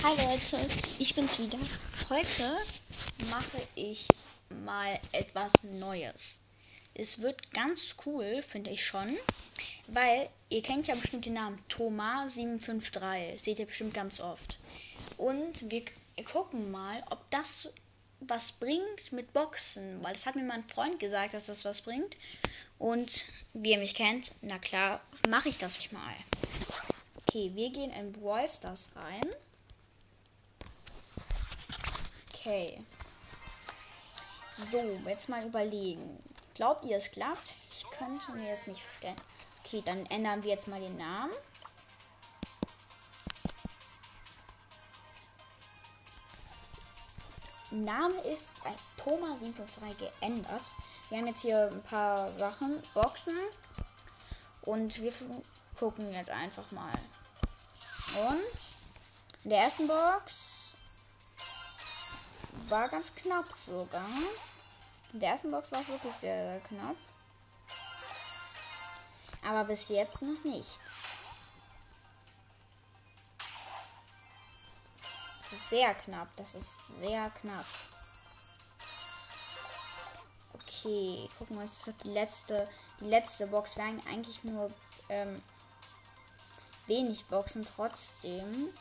Hi Leute, ich bin's wieder. Heute mache ich mal etwas Neues. Es wird ganz cool, finde ich schon, weil ihr kennt ja bestimmt den Namen Thomas753. Seht ihr bestimmt ganz oft. Und wir gucken mal, ob das was bringt mit Boxen, weil das hat mir mein Freund gesagt, dass das was bringt. Und wie ihr mich kennt, na klar, mache ich das mal. Okay, wir gehen in Brawl Stars rein. Okay. So, jetzt mal überlegen. Glaubt ihr, es klappt? Ich könnte mir das nicht vorstellen. Okay, dann ändern wir jetzt mal den Namen. Name ist bei Thomas 753 geändert. Wir haben jetzt hier ein paar Sachen, Boxen. Und wir gucken jetzt einfach mal. Und in der ersten Box war ganz knapp sogar. In der ersten Box war es wirklich sehr, sehr knapp. Aber bis jetzt noch nichts. Das ist sehr knapp. Das ist sehr knapp. Okay, gucken wir uns die letzte, die letzte Box. Wir haben eigentlich nur ähm, wenig Boxen trotzdem.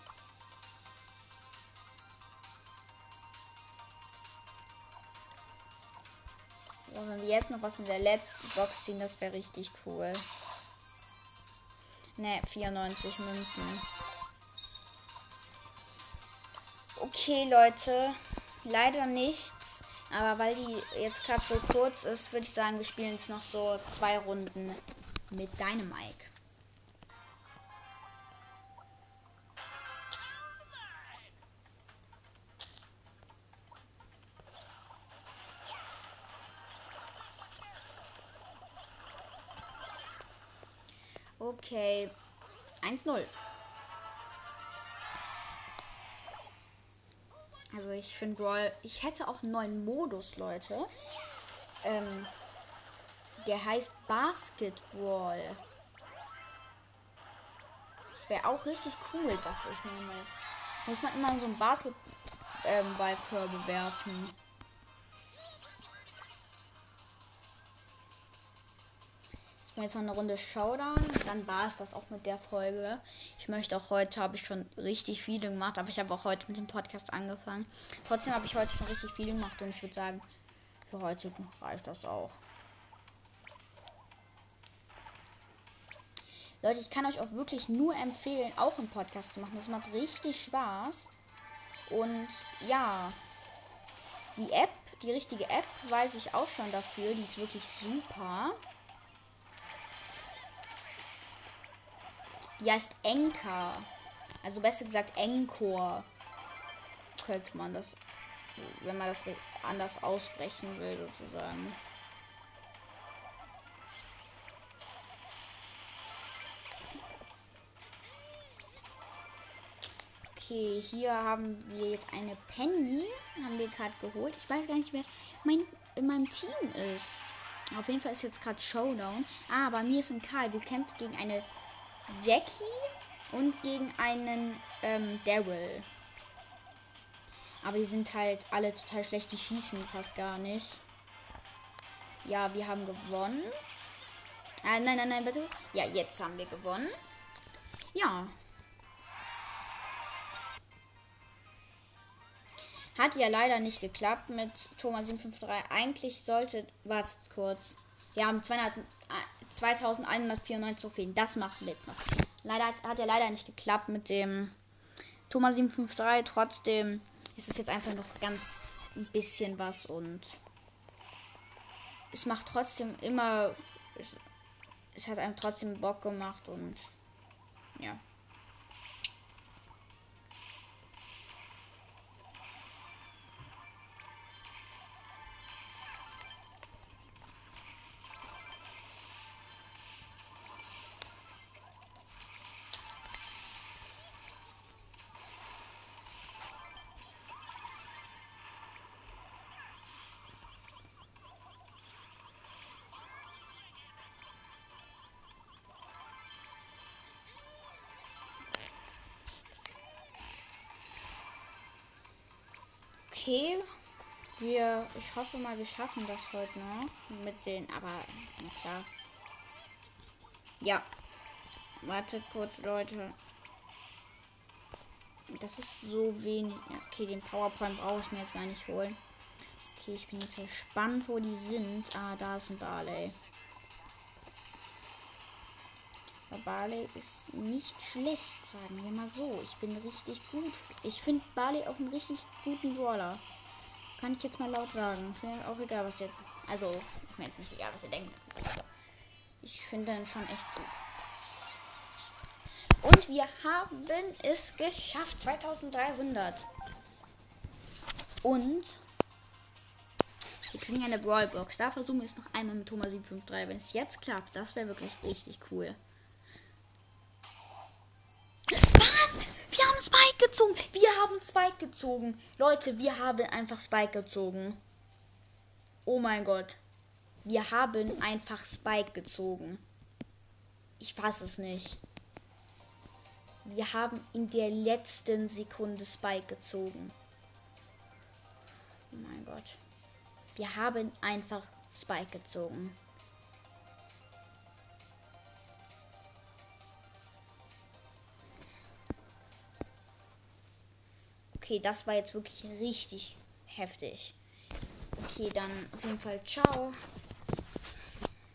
So, wenn wir jetzt noch was in der letzten Box ziehen, das wäre richtig cool. Ne, 94 Münzen. Okay, Leute. Leider nichts. Aber weil die jetzt gerade so kurz ist, würde ich sagen, wir spielen jetzt noch so zwei Runden mit Dynamike. Okay. 1-0. Also ich finde Brawl. Ich hätte auch einen neuen Modus, Leute. Ähm, der heißt Basketball. Das wäre auch richtig cool, dachte ich mal. Muss man immer so einen Basketballkörbe ähm, werfen. Ich mache jetzt noch eine Runde Showdown. Dann war es das auch mit der Folge. Ich möchte auch heute, habe ich schon richtig viele gemacht, aber ich habe auch heute mit dem Podcast angefangen. Trotzdem habe ich heute schon richtig viele gemacht und ich würde sagen, für heute reicht das auch. Leute, ich kann euch auch wirklich nur empfehlen, auch einen Podcast zu machen. Das macht richtig Spaß. Und ja, die App, die richtige App, weiß ich auch schon dafür. Die ist wirklich super. Die heißt Enka. Also besser gesagt Encore. Könnte man das, wenn man das anders aussprechen will, sozusagen. Okay, hier haben wir jetzt eine Penny. Haben wir gerade geholt. Ich weiß gar nicht, wer mein, in meinem Team ist. Auf jeden Fall ist jetzt gerade Showdown. Ah, bei mir ist ein Karl. Wir kämpfen gegen eine Jackie und gegen einen ähm, Daryl. Aber die sind halt alle total schlecht. Die schießen fast gar nicht. Ja, wir haben gewonnen. Ah, nein, nein, nein, bitte. Ja, jetzt haben wir gewonnen. Ja. Hat ja leider nicht geklappt mit Thomas 753. Eigentlich sollte. Wartet kurz. Wir haben 200, 2194 Trophäen. Das macht mit noch. Leider hat, hat ja leider nicht geklappt mit dem Thomas 753. Trotzdem ist es jetzt einfach noch ganz ein bisschen was und es macht trotzdem immer. Es, es hat einem trotzdem Bock gemacht und ja. Okay. Wir, ich hoffe mal, wir schaffen das heute noch mit den, aber na klar. Ja. Wartet kurz, Leute. Das ist so wenig. Okay, den PowerPoint brauche ich mir jetzt gar nicht holen. Okay, ich bin jetzt gespannt, wo die sind. Ah, da ist ein Barley. Barley ist nicht schlecht, sagen wir mal so. Ich bin richtig gut. Ich finde Barley auch einen richtig guten Brawler. Kann ich jetzt mal laut sagen. Ist mir auch egal, was ihr. Also, ist mir jetzt nicht egal, was ihr denkt. Ich finde den schon echt gut. Und wir haben es geschafft. 2300. Und wir kriegen eine Brawlbox. Da versuchen wir es noch einmal mit Thomas 753. Wenn es jetzt klappt, das wäre wirklich richtig cool. Gezogen. Wir haben Spike gezogen. Leute, wir haben einfach Spike gezogen. Oh mein Gott. Wir haben einfach Spike gezogen. Ich fasse es nicht. Wir haben in der letzten Sekunde Spike gezogen. Oh mein Gott. Wir haben einfach Spike gezogen. Okay, das war jetzt wirklich richtig heftig. Okay, dann auf jeden Fall ciao.